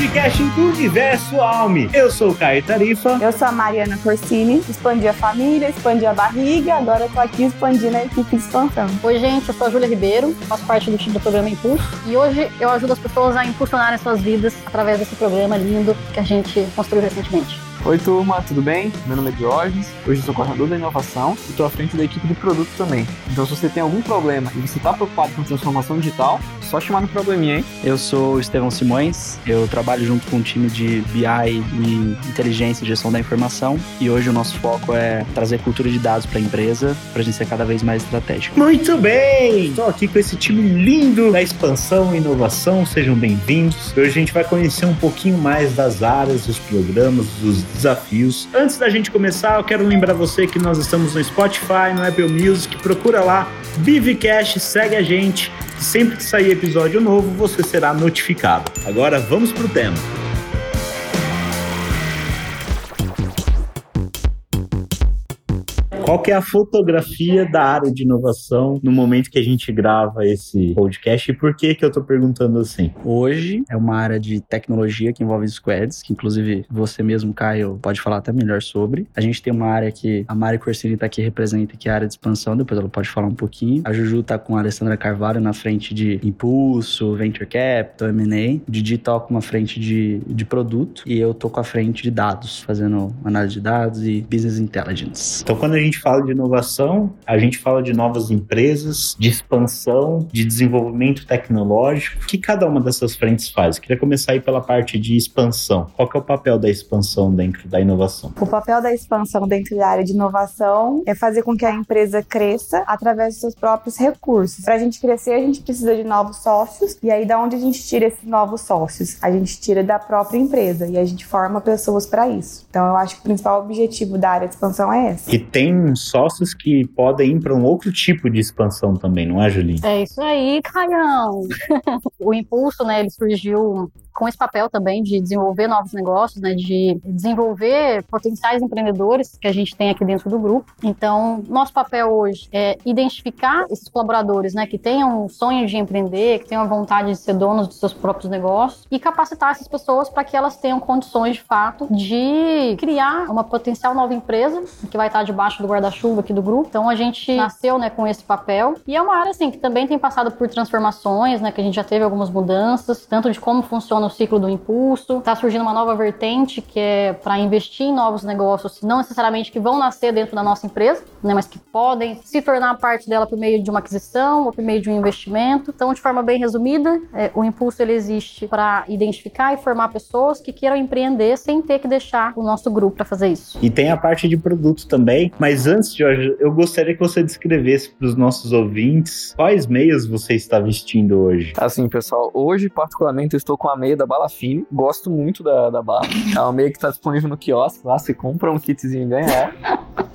podcast do Universo Alme. Eu sou o Caio Tarifa. Eu sou a Mariana Corsini, expandi a família, expandi a barriga, agora eu tô aqui expandindo a equipe de expansão. Oi, gente, eu sou a Júlia Ribeiro, faço parte do time do programa Impulso e hoje eu ajudo as pessoas a impulsionarem suas vidas através desse programa lindo que a gente construiu recentemente. Oi, turma, tudo bem? Meu nome é Diógenes, hoje eu sou coordenador da inovação e estou à frente da equipe de produto também. Então, se você tem algum problema e você está preocupado com transformação digital, só chamar no probleminha, hein? Eu sou o Estevão Simões, eu trabalho junto com um time de BI e inteligência e gestão da informação e hoje o nosso foco é trazer cultura de dados para a empresa para a gente ser cada vez mais estratégico. Muito bem! Estou aqui com esse time lindo da expansão e inovação, sejam bem-vindos. Hoje a gente vai conhecer um pouquinho mais das áreas, dos programas, dos desafios. Antes da gente começar, eu quero lembrar você que nós estamos no Spotify, no Apple Music, procura lá, Vivecast, segue a gente. Sempre que sair episódio novo, você será notificado. Agora vamos pro tema. Qual que é a fotografia da área de inovação no momento que a gente grava esse podcast e por que que eu tô perguntando assim? Hoje é uma área de tecnologia que envolve squads, que inclusive você mesmo, Caio, pode falar até melhor sobre. A gente tem uma área que a Mari Corsini tá aqui representa, que é a área de expansão, depois ela pode falar um pouquinho. A Juju tá com a Alessandra Carvalho na frente de impulso, venture capital, M&A. Didi tá com uma frente de, de produto e eu tô com a frente de dados, fazendo análise de dados e business intelligence. Então quando a gente fala de inovação, a gente fala de novas empresas, de expansão, de desenvolvimento tecnológico. O que cada uma dessas frentes faz? Eu queria começar aí pela parte de expansão. Qual que é o papel da expansão dentro da inovação? O papel da expansão dentro da área de inovação é fazer com que a empresa cresça através dos seus próprios recursos. Para a gente crescer, a gente precisa de novos sócios. E aí, da onde a gente tira esses novos sócios? A gente tira da própria empresa e a gente forma pessoas para isso. Então, eu acho que o principal objetivo da área de expansão é esse. E tem sócios que podem ir para um outro tipo de expansão também, não é, Julinho? É isso aí, Caião. o impulso, né, ele surgiu com esse papel também de desenvolver novos negócios, né, de desenvolver potenciais empreendedores que a gente tem aqui dentro do grupo. Então, nosso papel hoje é identificar esses colaboradores, né, que tenham sonho de empreender, que tenham vontade de ser donos dos seus próprios negócios e capacitar essas pessoas para que elas tenham condições de fato de criar uma potencial nova empresa que vai estar debaixo do guarda-chuva aqui do grupo. Então, a gente nasceu, né, com esse papel e é uma área assim que também tem passado por transformações, né, que a gente já teve algumas mudanças, tanto de como funciona ciclo do impulso. Está surgindo uma nova vertente que é para investir em novos negócios, não necessariamente que vão nascer dentro da nossa empresa, né, mas que podem se tornar parte dela por meio de uma aquisição ou por meio de um investimento. Então, de forma bem resumida, é, o impulso ele existe para identificar e formar pessoas que queiram empreender sem ter que deixar o nosso grupo para fazer isso. E tem a parte de produto também, mas antes, Jorge, eu gostaria que você descrevesse para os nossos ouvintes quais meias você está vestindo hoje. Assim, pessoal, hoje particularmente eu estou com a meia da Bala Fine, gosto muito da, da bala. É uma meia que está disponível no quiosque lá, você compra um kitzinho e ganha.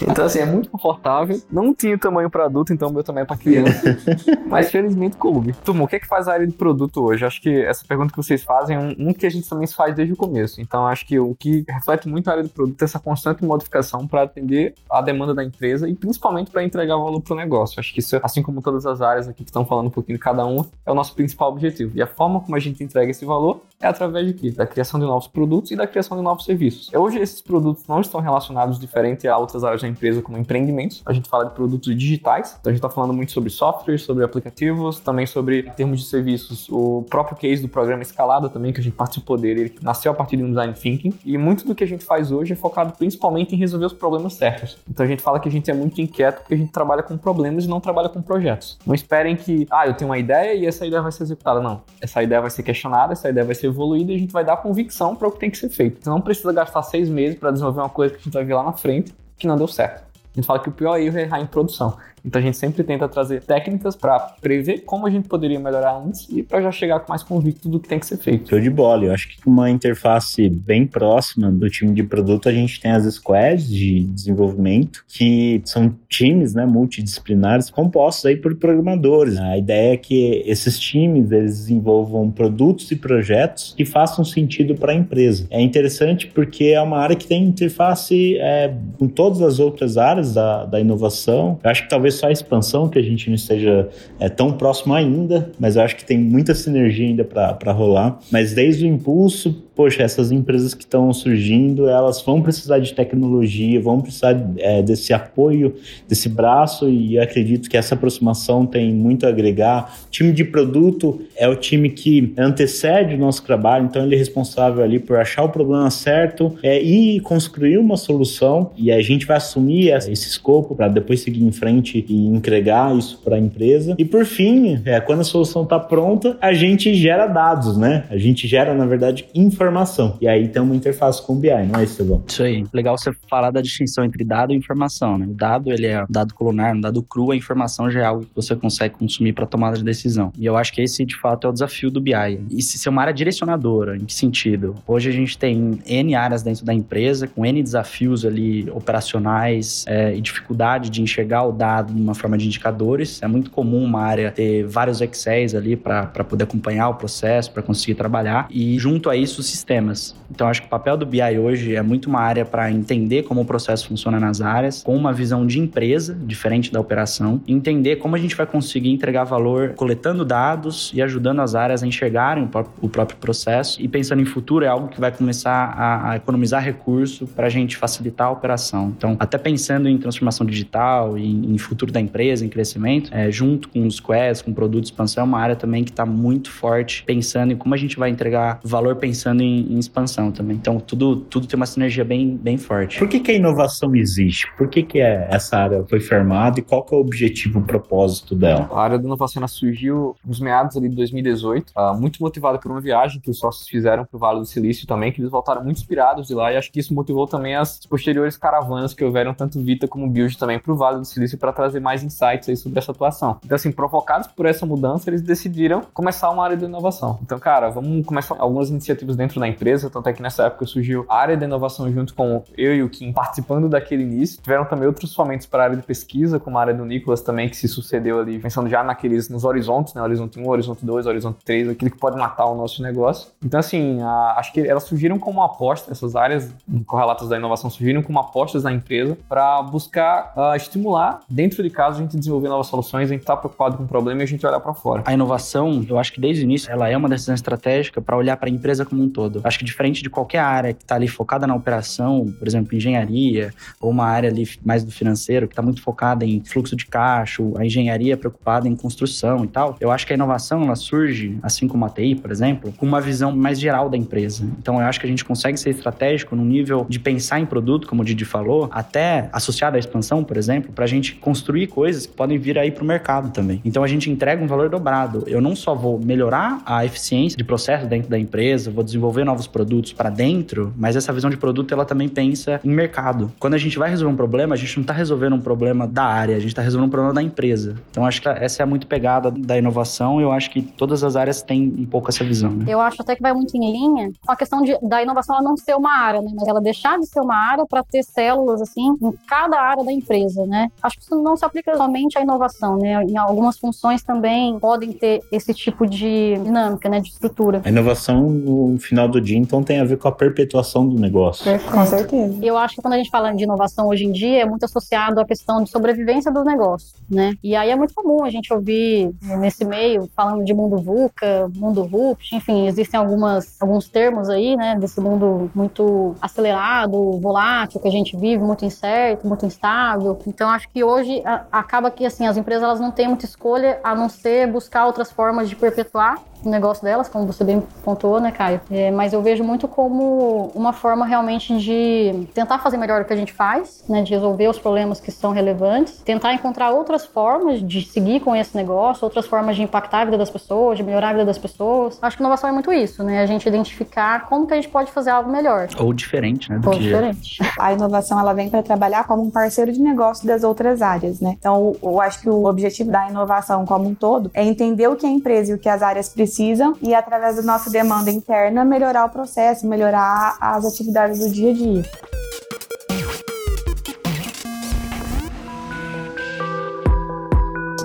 Então, assim, é muito confortável. Não tinha tamanho para adulto, então o meu também é para criança. Mas felizmente coube. Turma, o que é que faz a área de produto hoje? Acho que essa pergunta que vocês fazem é um, um que a gente também faz desde o começo. Então, acho que o que reflete muito a área de produto é essa constante modificação para atender a demanda da empresa e principalmente para entregar valor para o negócio. Acho que isso, assim como todas as áreas aqui que estão falando um pouquinho de cada um, é o nosso principal objetivo. E a forma como a gente entrega esse valor é através de quê? Da criação de novos produtos e da criação de novos serviços. Hoje, esses produtos não estão relacionados diferente a outras áreas da empresa, como empreendimentos. A gente fala de produtos digitais, então a gente está falando muito sobre software, sobre aplicativos, também sobre termos de serviços, o próprio case do programa Escalada também, que a gente participou dele, ele nasceu a partir de um design thinking, e muito do que a gente faz hoje é focado principalmente em resolver os problemas certos. Então a gente fala que a gente é muito inquieto porque a gente trabalha com problemas e não trabalha com projetos. Não esperem que, ah, eu tenho uma ideia e essa ideia vai ser executada. Não. Essa ideia vai ser questionada, essa ideia vai ser evoluída e a gente vai dar convicção para o que tem que ser feito. Você não precisa gastar seis meses para desenvolver uma coisa que a gente vai ver lá na frente que não deu certo. A gente fala que o pior erro é errar em produção. Então a gente sempre tenta trazer técnicas para prever como a gente poderia melhorar antes e para já chegar com mais convicto do que tem que ser feito. Show de bola. Eu acho que uma interface bem próxima do time de produto, a gente tem as squads de desenvolvimento, que são times né, multidisciplinares compostos aí por programadores. A ideia é que esses times eles desenvolvam produtos e projetos que façam sentido para a empresa. É interessante porque é uma área que tem interface é, com todas as outras áreas da, da inovação. Eu acho que talvez só a expansão que a gente não esteja é, tão próximo ainda, mas eu acho que tem muita sinergia ainda para rolar. Mas desde o impulso poxa, essas empresas que estão surgindo, elas vão precisar de tecnologia, vão precisar é, desse apoio, desse braço, e acredito que essa aproximação tem muito a agregar. O time de produto é o time que antecede o nosso trabalho, então ele é responsável ali por achar o problema certo é, e construir uma solução, e a gente vai assumir esse escopo para depois seguir em frente e entregar isso para a empresa. E por fim, é, quando a solução está pronta, a gente gera dados, né? A gente gera, na verdade, informação. E aí tem uma interface com o BI, não é, Estevão? Isso aí. Legal você falar da distinção entre dado e informação, né? O dado, ele é dado colunar, um dado cru, a informação já é algo que você consegue consumir para tomada de decisão. E eu acho que esse, de fato, é o desafio do BI. E se ser uma área direcionadora, em que sentido? Hoje a gente tem N áreas dentro da empresa, com N desafios ali operacionais é, e dificuldade de enxergar o dado de uma forma de indicadores. É muito comum uma área ter vários Excels ali para poder acompanhar o processo, para conseguir trabalhar. E junto a isso, sistemas. Então, acho que o papel do BI hoje é muito uma área para entender como o processo funciona nas áreas, com uma visão de empresa, diferente da operação, entender como a gente vai conseguir entregar valor coletando dados e ajudando as áreas a enxergarem o próprio processo. E pensando em futuro, é algo que vai começar a, a economizar recurso para a gente facilitar a operação. Então, até pensando em transformação digital, em, em futuro da empresa, em crescimento, é, junto com os quests, com produto de expansão, é uma área também que está muito forte pensando em como a gente vai entregar valor pensando em, em expansão também. Então, tudo, tudo tem uma sinergia bem, bem forte. Por que, que a inovação existe? Por que, que é, essa área foi formada e qual que é o objetivo, o propósito dela? A área da inovação surgiu nos meados ali de 2018, uh, ah, muito motivada por uma viagem que os sócios fizeram para o Vale do Silício também, que eles voltaram muito inspirados de lá e acho que isso motivou também as posteriores caravanas que houveram tanto Vita como Build também para o Vale do Silício para trazer mais insights aí sobre essa atuação. Então, assim, provocados por essa mudança, eles decidiram começar uma área de inovação. Então, cara, vamos começar algumas iniciativas dentro da empresa, tanto é que nessa época surgiu a área de inovação junto com eu e o Kim participando daquele início. Tiveram também outros fomentos para a área de pesquisa, como a área do Nicolas também, que se sucedeu ali, pensando já naqueles, nos horizontes, né? Horizonte 1, Horizonte 2, Horizonte 3, aquilo que pode matar o nosso negócio. Então, assim, a, acho que elas surgiram como aposta, essas áreas correlatas da inovação surgiram como apostas na empresa para buscar uh, estimular, dentro de casa, a gente desenvolver novas soluções, a gente tá preocupado com o problema e a gente olhar para fora. A inovação, eu acho que desde o início, ela é uma decisão estratégica para olhar para a empresa como um todo. Acho que diferente de qualquer área que está ali focada na operação, por exemplo, engenharia, ou uma área ali mais do financeiro, que está muito focada em fluxo de caixa, a engenharia preocupada em construção e tal, eu acho que a inovação ela surge, assim como a TI, por exemplo, com uma visão mais geral da empresa. Então eu acho que a gente consegue ser estratégico no nível de pensar em produto, como o Didi falou, até associado à expansão, por exemplo, para a gente construir coisas que podem vir aí para o mercado também. Então a gente entrega um valor dobrado. Eu não só vou melhorar a eficiência de processo dentro da empresa, vou desenvolver novos produtos para dentro, mas essa visão de produto ela também pensa em mercado. Quando a gente vai resolver um problema, a gente não está resolvendo um problema da área, a gente está resolvendo um problema da empresa. Então acho que essa é muito pegada da inovação. Eu acho que todas as áreas têm um pouco essa visão. Né? Eu acho até que vai muito em linha com a questão de, da inovação ela não ser uma área, né? mas ela deixar de ser uma área para ter células assim em cada área da empresa, né? Acho que isso não se aplica somente à inovação, né? Em algumas funções também podem ter esse tipo de dinâmica, né, de estrutura. A inovação no final do dia então tem a ver com a perpetuação do negócio. Perfeito. Com certeza. Eu acho que quando a gente fala de inovação hoje em dia é muito associado à questão de sobrevivência do negócio, né? E aí é muito comum a gente ouvir nesse meio falando de mundo VUCA, mundo RUP, enfim, existem algumas alguns termos aí, né, desse mundo muito acelerado, volátil que a gente vive, muito incerto, muito instável. Então acho que hoje a, acaba que assim as empresas elas não têm muita escolha a não ser buscar outras formas de perpetuar o negócio delas, como você bem pontuou, né, Caio? É, mas eu vejo muito como uma forma realmente de tentar fazer melhor o que a gente faz, né, de resolver os problemas que são relevantes, tentar encontrar outras formas de seguir com esse negócio, outras formas de impactar a vida das pessoas, de melhorar a vida das pessoas. Acho que inovação é muito isso, né? A gente identificar como que a gente pode fazer algo melhor. Ou diferente, né? Ou que... diferente. A inovação ela vem para trabalhar como um parceiro de negócio das outras áreas, né? Então, eu acho que o objetivo da inovação como um todo é entender o que a empresa e o que as áreas precisam precisam e, através da nossa demanda interna, melhorar o processo, melhorar as atividades do dia a dia.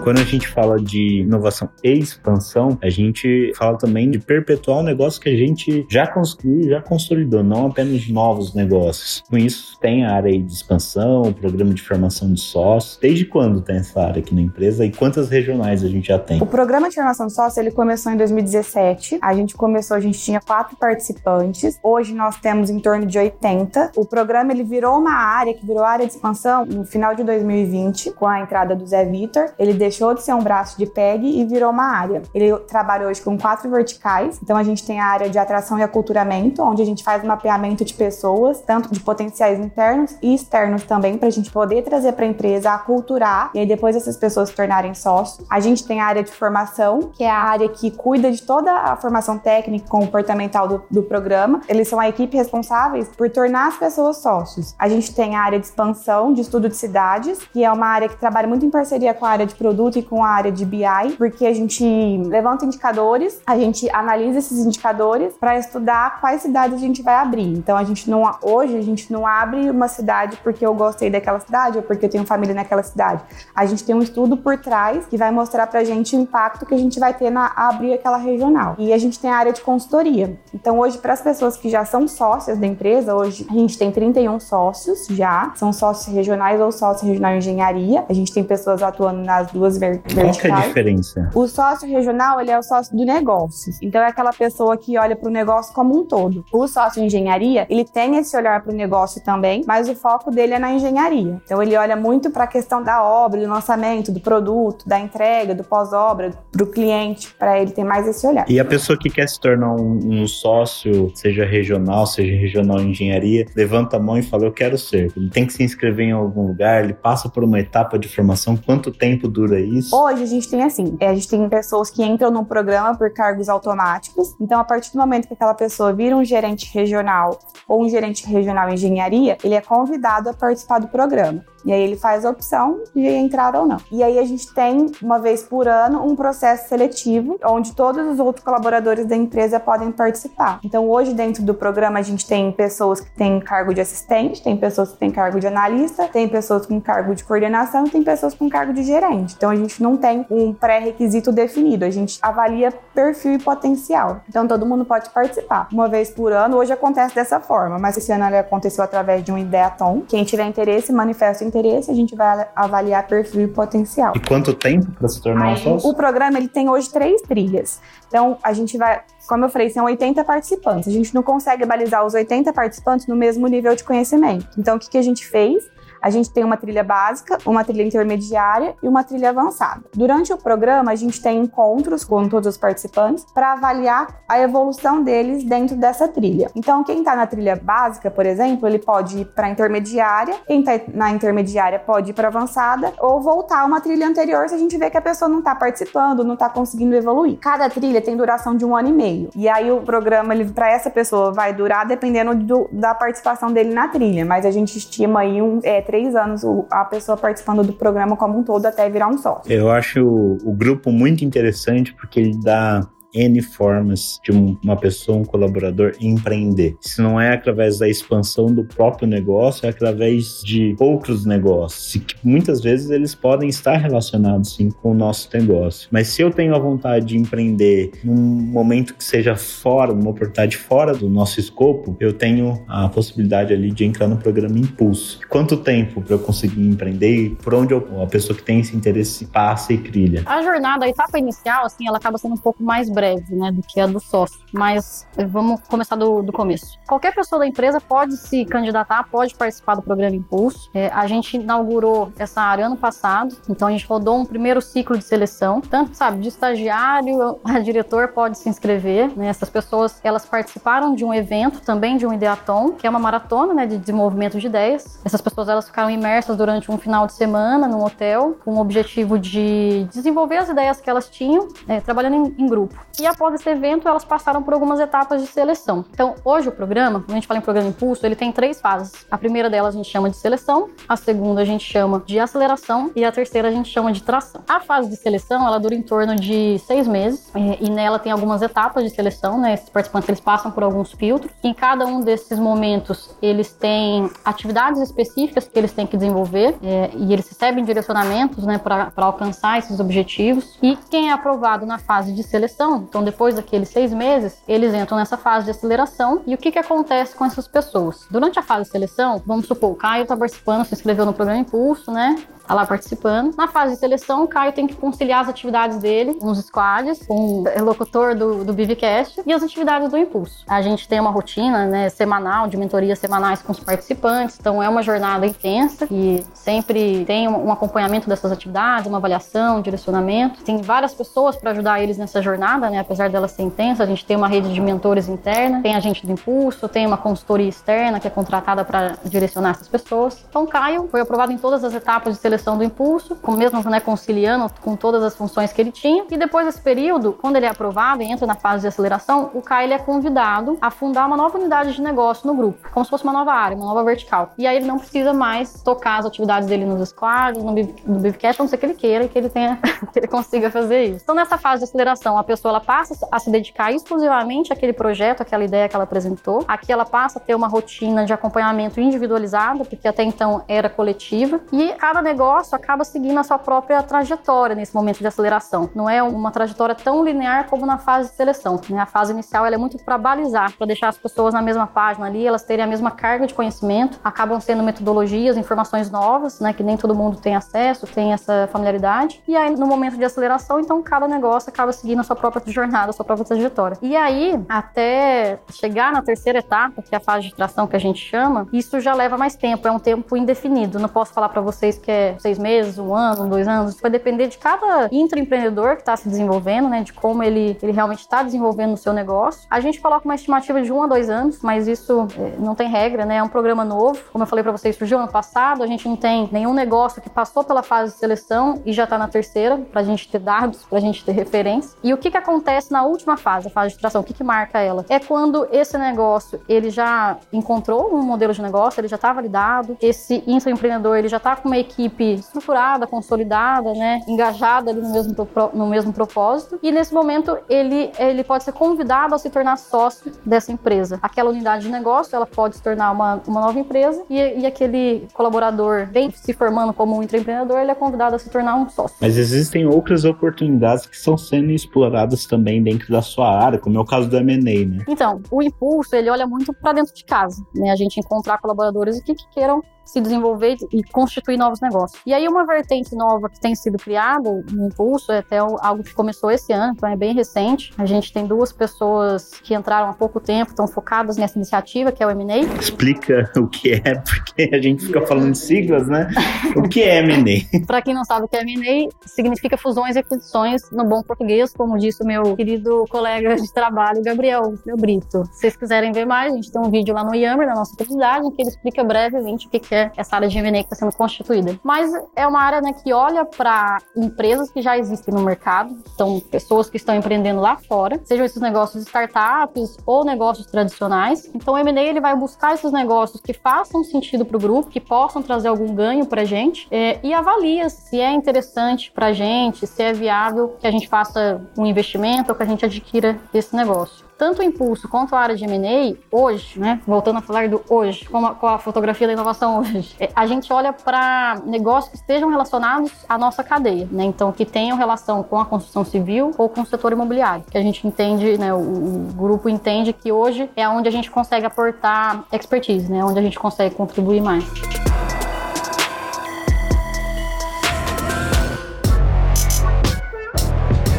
Quando a gente fala de inovação e expansão, a gente fala também de perpetuar um negócio que a gente já construiu, já consolidou, não apenas novos negócios. Com isso, tem a área de expansão, o programa de formação de sócios. Desde quando tem essa área aqui na empresa e quantas regionais a gente já tem? O programa de formação de sócios ele começou em 2017. A gente começou, a gente tinha quatro participantes. Hoje nós temos em torno de 80. O programa ele virou uma área que virou área de expansão no final de 2020, com a entrada do Zé Vitor. Ele deixou de ser um braço de PEG e virou uma área. Ele trabalha hoje com quatro verticais. Então a gente tem a área de atração e aculturamento, onde a gente faz mapeamento de pessoas, tanto de potenciais internos e externos também, para a gente poder trazer para a empresa, aculturar e aí depois essas pessoas se tornarem sócios. A gente tem a área de formação, que é a área que cuida de toda a formação técnica e comportamental do, do programa. Eles são a equipe responsáveis por tornar as pessoas sócios. A gente tem a área de expansão, de estudo de cidades, que é uma área que trabalha muito em parceria com a área de produto e com a área de BI, porque a gente levanta indicadores, a gente analisa esses indicadores para estudar quais cidades a gente vai abrir. Então a gente não hoje a gente não abre uma cidade porque eu gostei daquela cidade ou porque eu tenho família naquela cidade. A gente tem um estudo por trás que vai mostrar pra gente o impacto que a gente vai ter na abrir aquela regional. E a gente tem a área de consultoria. Então hoje para as pessoas que já são sócias da empresa, hoje a gente tem 31 sócios já, são sócios regionais ou sócios regional engenharia. A gente tem pessoas atuando nas duas ver verticais. Qual que é a diferença? O sócio regional, ele é o sócio do negócio. Então é aquela pessoa que olha para o negócio como um todo. O sócio engenharia, ele tem esse olhar para o negócio também, mas o foco dele é na engenharia. Então ele olha muito para a questão da obra, do lançamento, do produto, da entrega, do pós-obra, para o cliente, para ele ter mais esse olhar. E a pessoa que quer se tornar um, um sócio, seja regional, seja regional engenharia, levanta a mão e fala: Eu quero ser. Ele tem que se inscrever em algum lugar, ele passa por uma etapa de formação. Quanto tempo dura isso? Hoje a gente tem assim: a gente tem pessoas que entram no programa por cargos automáticos. Então, a partir do momento que aquela pessoa vira um gerente regional ou um gerente regional em engenharia, ele é convidado a participar do programa. E aí ele faz a opção de entrar ou não. E aí a gente tem, uma vez por ano, um processo seletivo, onde todos os outros colaboradores da empresa podem participar. Então hoje, dentro do programa, a gente tem pessoas que têm cargo de assistente, tem pessoas que têm cargo de analista, tem pessoas com cargo de coordenação tem pessoas com cargo de gerente. Então a gente não tem um pré-requisito definido, a gente avalia perfil e potencial. Então todo mundo pode participar. Uma vez por ano, hoje acontece dessa forma, mas esse ano ele aconteceu através de um ideatom. Quem tiver interesse, manifesta interesse, a gente vai avaliar perfil e potencial. E quanto tempo para se tornar um sócio? O programa ele tem hoje três trilhas. Então a gente vai, como eu falei, são 80 participantes. A gente não consegue balizar os 80 participantes no mesmo nível de conhecimento. Então o que, que a gente fez? A gente tem uma trilha básica, uma trilha intermediária e uma trilha avançada. Durante o programa, a gente tem encontros com todos os participantes para avaliar a evolução deles dentro dessa trilha. Então, quem está na trilha básica, por exemplo, ele pode ir para a intermediária, quem está na intermediária pode ir para avançada ou voltar a uma trilha anterior se a gente vê que a pessoa não está participando, não está conseguindo evoluir. Cada trilha tem duração de um ano e meio. E aí o programa para essa pessoa vai durar dependendo do, da participação dele na trilha, mas a gente estima aí um, é, três anos a pessoa participando do programa como um todo até virar um sócio. Eu acho o grupo muito interessante porque ele dá N formas de uma pessoa, um colaborador empreender. Se não é através da expansão do próprio negócio, é através de outros negócios. E que muitas vezes eles podem estar relacionados sim com o nosso negócio. Mas se eu tenho a vontade de empreender num momento que seja fora, numa oportunidade fora do nosso escopo, eu tenho a possibilidade ali de entrar no programa Impulso. Quanto tempo para eu conseguir empreender? Por onde eu, a pessoa que tem esse interesse passa e trilha? A jornada, a etapa inicial, assim, ela acaba sendo um pouco mais breve breve, né, do que a do sócio. Mas vamos começar do, do começo. Qualquer pessoa da empresa pode se candidatar, pode participar do programa Impulso. É, a gente inaugurou essa área ano passado, então a gente rodou um primeiro ciclo de seleção. Tanto, sabe, de estagiário a diretor pode se inscrever. Né? Essas pessoas, elas participaram de um evento, também de um Ideaton, que é uma maratona, né, de desenvolvimento de ideias. Essas pessoas, elas ficaram imersas durante um final de semana no hotel, com o objetivo de desenvolver as ideias que elas tinham, é, trabalhando em, em grupo. E após esse evento elas passaram por algumas etapas de seleção. Então, hoje o programa, quando a gente fala em programa Impulso, ele tem três fases. A primeira delas a gente chama de seleção, a segunda a gente chama de aceleração e a terceira a gente chama de tração. A fase de seleção, ela dura em torno de seis meses e, e nela tem algumas etapas de seleção, né? Esses participantes eles passam por alguns filtros. Em cada um desses momentos, eles têm atividades específicas que eles têm que desenvolver é, e eles recebem direcionamentos, né, para alcançar esses objetivos. E quem é aprovado na fase de seleção, então depois daqueles seis meses, eles entram nessa fase de aceleração. E o que, que acontece com essas pessoas? Durante a fase de seleção, vamos supor, o Caio está participando, se inscreveu no programa Impulso, né? tá lá participando. Na fase de seleção, o Caio tem que conciliar as atividades dele os squads, com o locutor do, do Bivcast e as atividades do Impulso. A gente tem uma rotina né, semanal, de mentorias semanais com os participantes, então é uma jornada intensa e sempre tem um acompanhamento dessas atividades, uma avaliação, um direcionamento. Tem várias pessoas para ajudar eles nessa jornada, né, apesar dela ser intensa. A gente tem uma rede de mentores interna, tem a gente do Impulso, tem uma consultoria externa que é contratada para direcionar essas pessoas. Então, Caio foi aprovado em todas as etapas de seleção do impulso, com mesmo né, conciliando com todas as funções que ele tinha. E depois desse período, quando ele é aprovado e entra na fase de aceleração, o Kai ele é convidado a fundar uma nova unidade de negócio no grupo, como se fosse uma nova área, uma nova vertical. E aí ele não precisa mais tocar as atividades dele nos squads, no, no Bivcast, a não ser que ele queira e que ele tenha, que ele consiga fazer isso. Então nessa fase de aceleração, a pessoa ela passa a se dedicar exclusivamente àquele projeto, àquela ideia que ela apresentou. Aqui ela passa a ter uma rotina de acompanhamento individualizada, porque até então era coletiva. E cada negócio negócio acaba seguindo a sua própria trajetória nesse momento de aceleração. Não é uma trajetória tão linear como na fase de seleção. Né? A fase inicial é muito para balizar, para deixar as pessoas na mesma página ali, elas terem a mesma carga de conhecimento, acabam sendo metodologias, informações novas, né, que nem todo mundo tem acesso, tem essa familiaridade. E aí, no momento de aceleração, então cada negócio acaba seguindo a sua própria jornada, sua própria trajetória. E aí, até chegar na terceira etapa, que é a fase de tração que a gente chama, isso já leva mais tempo, é um tempo indefinido. Não posso falar para vocês que é seis meses, um ano, dois anos. Vai depender de cada intraempreendedor que está se desenvolvendo, né? De como ele, ele realmente está desenvolvendo o seu negócio. A gente coloca uma estimativa de um a dois anos, mas isso é, não tem regra, né? É um programa novo. Como eu falei para vocês, surgiu ano passado. A gente não tem nenhum negócio que passou pela fase de seleção e já está na terceira, para a gente ter dados, para a gente ter referência. E o que, que acontece na última fase, a fase de tração? O que, que marca ela? É quando esse negócio ele já encontrou um modelo de negócio, ele já está validado, esse intraempreendedor ele já está com uma equipe estruturada, consolidada, né, engajada ali no mesmo, no mesmo propósito. E nesse momento ele, ele pode ser convidado a se tornar sócio dessa empresa. Aquela unidade de negócio ela pode se tornar uma, uma nova empresa e, e aquele colaborador bem se formando como um empreendedor ele é convidado a se tornar um sócio. Mas existem outras oportunidades que estão sendo exploradas também dentro da sua área, como é o caso do M&A, né? Então, o impulso ele olha muito para dentro de casa, né? A gente encontrar colaboradores que, que queiram se desenvolver e constituir novos negócios. E aí uma vertente nova que tem sido criada no Impulso, é até algo que começou esse ano, então é bem recente. A gente tem duas pessoas que entraram há pouco tempo, estão focadas nessa iniciativa, que é o M&A. Explica o que é, porque a gente fica falando siglas, né? O que é M&A? Para quem não sabe o que é M&A, significa fusões e aquisições no bom português, como disse o meu querido colega de trabalho, Gabriel Meu Brito. Se vocês quiserem ver mais, a gente tem um vídeo lá no Yammer, na nossa comunidade, em que ele explica brevemente o que é essa área de M&A que está sendo constituída. Mas é uma área né, que olha para empresas que já existem no mercado, então pessoas que estão empreendendo lá fora, sejam esses negócios startups ou negócios tradicionais. Então o M&A ele vai buscar esses negócios que façam sentido para o grupo, que possam trazer algum ganho para a gente é, e avalia se é interessante para a gente, se é viável que a gente faça um investimento ou que a gente adquira esse negócio tanto o impulso quanto a área de M&A, hoje, né, voltando a falar do hoje, com a, com a fotografia da inovação hoje, é, a gente olha para negócios que estejam relacionados à nossa cadeia, né, então que tenham relação com a construção civil ou com o setor imobiliário, que a gente entende, né, o, o grupo entende que hoje é onde a gente consegue aportar expertise, né, onde a gente consegue contribuir mais.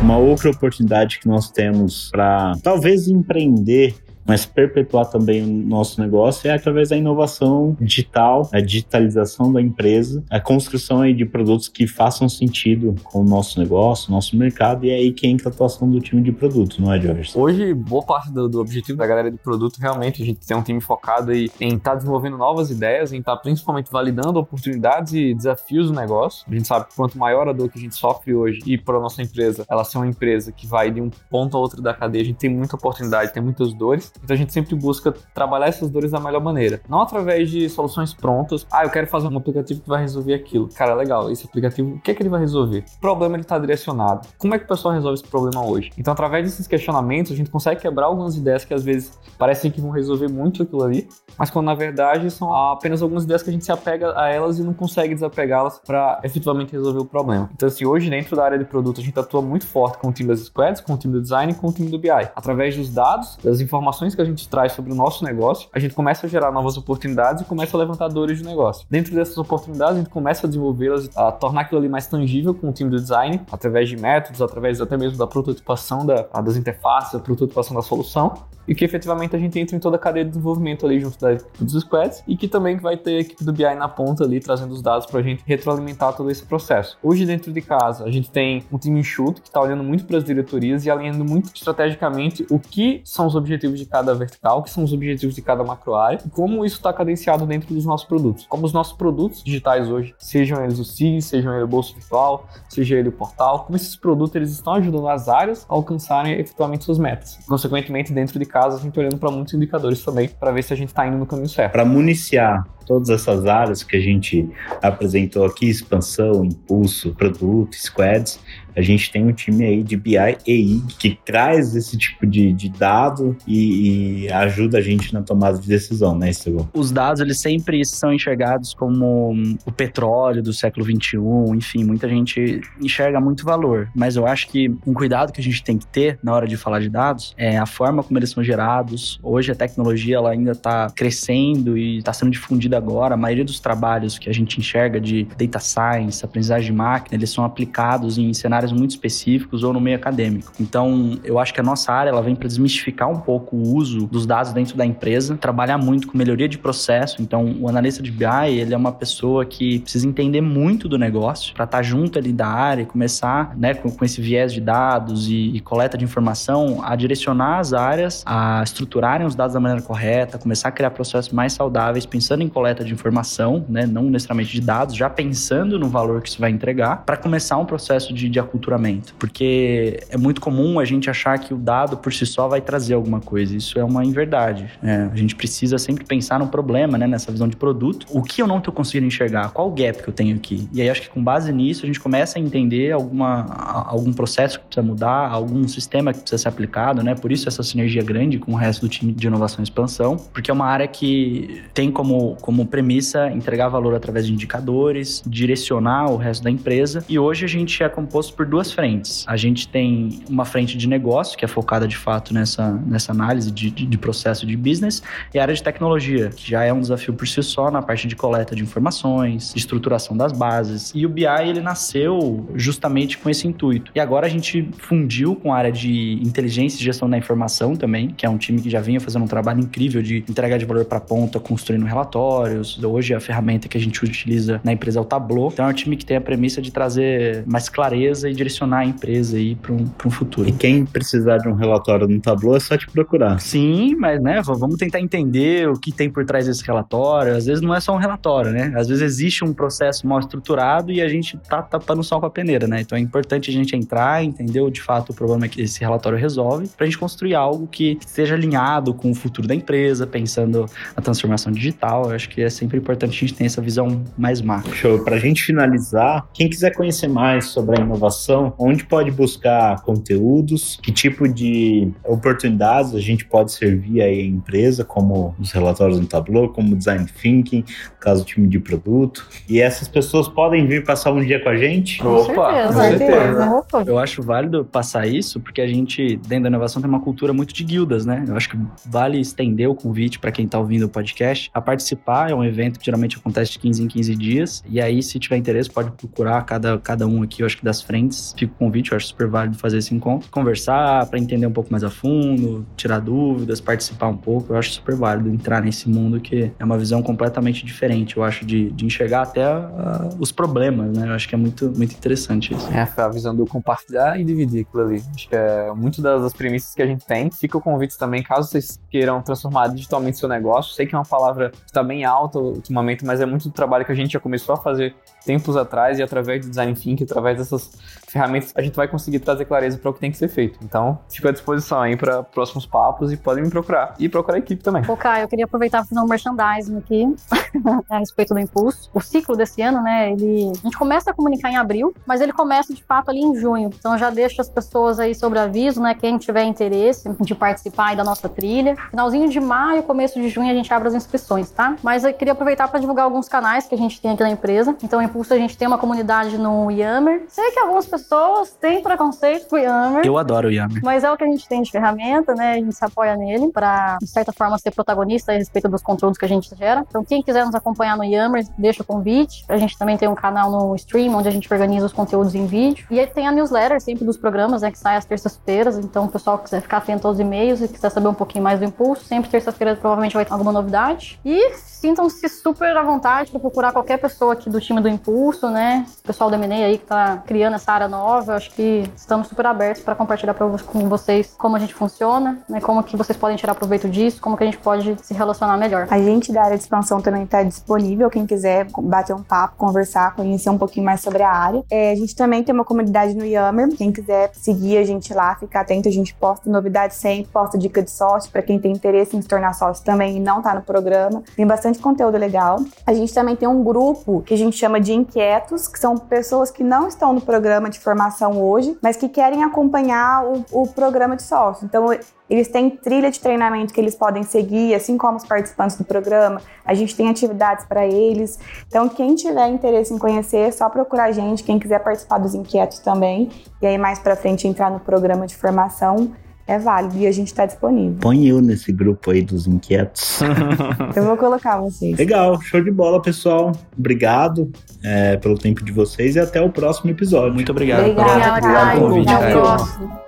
Uma outra oportunidade que nós temos para talvez empreender mas perpetuar também o nosso negócio é através da inovação digital, a digitalização da empresa, a construção aí de produtos que façam sentido com o nosso negócio, nosso mercado, e é aí que entra a atuação do time de produto, não é, Jorge? Hoje, boa parte do, do, objetivo da galera de produto realmente a gente tem um time focado em estar tá desenvolvendo novas ideias, em estar tá principalmente validando oportunidades e desafios do negócio. A gente sabe que quanto maior a dor que a gente sofre hoje e para a nossa empresa, ela ser uma empresa que vai de um ponto a outro da cadeia, a gente tem muita oportunidade, tem muitas dores, então a gente sempre busca trabalhar essas dores da melhor maneira. Não através de soluções prontas, ah, eu quero fazer um aplicativo que vai resolver aquilo. Cara, legal, esse aplicativo, o que é que ele vai resolver? O problema ele está direcionado. Como é que o pessoal resolve esse problema hoje? Então, através desses questionamentos, a gente consegue quebrar algumas ideias que às vezes parecem que vão resolver muito aquilo ali, mas quando na verdade são apenas algumas ideias que a gente se apega a elas e não consegue desapegá-las para efetivamente resolver o problema. Então, assim, hoje dentro da área de produto, a gente atua muito forte com o time das squads, com o time do design e com o time do BI. Através dos dados, das informações que a gente traz sobre o nosso negócio, a gente começa a gerar novas oportunidades e começa a levantar dores de negócio. Dentro dessas oportunidades, a gente começa a desenvolvê-las, a tornar aquilo ali mais tangível com o time do design, através de métodos, através até mesmo da prototipação da, das interfaces, da prototipação da solução, e que efetivamente a gente entra em toda a cadeia de desenvolvimento ali junto da equipe dos squads e que também vai ter a equipe do BI na ponta ali trazendo os dados para a gente retroalimentar todo esse processo. Hoje dentro de casa a gente tem um time enxuto que está olhando muito para as diretorias e alinhando muito estrategicamente o que são os objetivos de cada vertical, que são os objetivos de cada macro área e como isso está cadenciado dentro dos nossos produtos. Como os nossos produtos digitais hoje, sejam eles o SIG, sejam ele o bolso virtual, seja ele o portal, como esses produtos eles estão ajudando as áreas a alcançarem efetivamente suas metas. Consequentemente, dentro de casa, a gente olhando para muitos indicadores também para ver se a gente está indo no caminho certo. Para municiar todas essas áreas que a gente apresentou aqui, expansão, impulso, produto, squads, a gente tem um time aí de BI e que traz esse tipo de, de dado e, e, ajuda a gente na tomada de decisão, né, Estevão? Os dados, eles sempre são enxergados como o petróleo do século XXI, enfim, muita gente enxerga muito valor, mas eu acho que um cuidado que a gente tem que ter na hora de falar de dados é a forma como eles são gerados. Hoje a tecnologia, ela ainda está crescendo e está sendo difundida agora. A maioria dos trabalhos que a gente enxerga de data science, aprendizagem de máquina, eles são aplicados em cenários muito específicos ou no meio acadêmico. Então, eu acho que a nossa área ela vem para desmistificar um pouco o uso dos dados dentro da empresa, trabalhar muito com melhoria de processo. Então, o analista de BI, ele é uma pessoa que precisa entender muito do negócio para estar tá junto ali da área e começar, né, com, com esse viés de dados e, e coleta de informação, a direcionar as áreas, a estruturarem os dados da maneira correta, começar a criar processos mais saudáveis, pensando em coleta de informação, né, não necessariamente de dados, já pensando no valor que isso vai entregar, para começar um processo de, de aculturamento. Porque é muito comum a gente achar que o dado por si só vai trazer alguma coisa. Isso é uma inverdade. É, a gente precisa sempre pensar no problema, né? Nessa visão de produto. O que eu não estou conseguindo enxergar? Qual o gap que eu tenho aqui? E aí acho que com base nisso a gente começa a entender alguma, algum processo que precisa mudar, algum sistema que precisa ser aplicado, né? Por isso essa sinergia grande com o resto do time de inovação e expansão, porque é uma área que tem como, como premissa entregar valor através de indicadores, direcionar o resto da empresa. E hoje a gente é composto por duas frentes. A gente tem uma frente de negócio, que é focada de fato nessa, nessa análise de, de, de processo de business, e a área de tecnologia, que já é um desafio por si só na parte de coleta de informações, de estruturação das bases. E o BI, ele nasceu justamente com esse intuito. E agora a gente fundiu com a área de inteligência e gestão da informação também, que é um time que já vinha fazendo um trabalho incrível de entregar de valor para ponta, construindo relatórios. Hoje a ferramenta que a gente utiliza na empresa é o Tableau. Então é um time que tem a premissa de trazer mais clareza e direcionar a empresa aí para um, um futuro. E quem precisar de um relatório no Tableau é só te procurar. Sim, mas né, vamos tentar entender o que tem por trás desse relatório. Às vezes não é só um relatório, né? Às vezes existe um processo mal estruturado e a gente tá tapando sol com a peneira, né? Então é importante a gente entrar, entender de fato o problema que esse relatório resolve, para a gente construir algo que esteja alinhado com o futuro da empresa, pensando na transformação digital. Eu acho que é sempre importante a gente ter essa visão mais macro. Show. Para a gente finalizar, quem quiser conhecer mais sobre a inovação onde pode buscar conteúdos, que tipo de oportunidades a gente pode servir aí a empresa, como os relatórios no Tableau, como design thinking, no caso do time de produto. E essas pessoas podem vir passar um dia com a gente? Com Opa, certeza. Com certeza. Eu acho válido passar isso, porque a gente, dentro da inovação, tem uma cultura muito de guildas, né? Eu acho que vale estender o convite para quem está ouvindo o podcast a participar. É um evento que geralmente acontece de 15 em 15 dias. E aí, se tiver interesse, pode procurar cada, cada um aqui, eu acho que das frentes. Fica o convite, eu acho super válido fazer esse encontro, conversar para entender um pouco mais a fundo, tirar dúvidas, participar um pouco. Eu acho super válido entrar nesse mundo que é uma visão completamente diferente, eu acho, de, de enxergar até uh, os problemas, né? Eu acho que é muito, muito interessante isso. É a visão do compartilhar e dividir aquilo ali. Acho que é muito das premissas que a gente tem. Fica o convite também, caso vocês queiram transformar digitalmente seu negócio. Sei que é uma palavra que está bem alta ultimamente, mas é muito do trabalho que a gente já começou a fazer tempos atrás e através do design thinking, através dessas ferramentas, a gente vai conseguir trazer clareza para o que tem que ser feito. Então, fico à disposição aí para próximos papos e podem me procurar. E procurar a equipe também. Pô, Caio, eu queria aproveitar para fazer um merchandising aqui a respeito do impulso. O ciclo desse ano, né, ele... A gente começa a comunicar em abril, mas ele começa de fato ali em junho. Então, já deixo as pessoas aí sobre aviso, né, quem tiver interesse de participar aí da nossa trilha. Finalzinho de maio, começo de junho, a gente abre as inscrições, tá? Mas eu queria aproveitar para divulgar alguns canais que a gente tem aqui na empresa. Então, Impulso, a gente tem uma comunidade no Yammer. Sei que algumas pessoas têm preconceito com o Yammer. Eu adoro o Yammer. Mas é o que a gente tem de ferramenta, né? A gente se apoia nele para, de certa forma, ser protagonista a respeito dos conteúdos que a gente gera. Então, quem quiser nos acompanhar no Yammer, deixa o convite. A gente também tem um canal no Stream, onde a gente organiza os conteúdos em vídeo. E aí tem a newsletter sempre dos programas, né? Que sai às terças-feiras. Então, o pessoal que quiser ficar atento aos e-mails e quiser saber um pouquinho mais do Impulso, sempre terça-feira provavelmente vai ter alguma novidade. E sintam-se super à vontade para procurar qualquer pessoa aqui do time do Impulso, né? O pessoal da MNE aí que tá criando essa área nova, acho que estamos super abertos para compartilhar pra, com vocês como a gente funciona, né? Como que vocês podem tirar proveito disso, como que a gente pode se relacionar melhor. A gente da área de expansão também está disponível, quem quiser bater um papo, conversar, conhecer um pouquinho mais sobre a área. É, a gente também tem uma comunidade no Yammer, quem quiser seguir a gente lá, ficar atento, a gente posta novidades sempre, posta dica de sócio para quem tem interesse em se tornar sócio também e não tá no programa. Tem bastante conteúdo legal. A gente também tem um grupo que a gente chama de inquietos, que são pessoas que não estão no programa de formação hoje, mas que querem acompanhar o, o programa de sócio. Então, eles têm trilha de treinamento que eles podem seguir, assim como os participantes do programa. A gente tem atividades para eles. Então, quem tiver interesse em conhecer, é só procurar a gente. Quem quiser participar dos inquietos também. E aí, mais para frente, entrar no programa de formação é válido e a gente está disponível. Põe eu nesse grupo aí dos inquietos. eu vou colocar vocês. Legal, show de bola, pessoal. Obrigado é, pelo tempo de vocês e até o próximo episódio. Muito obrigado. Obrigada, Obrigado. Até o próximo.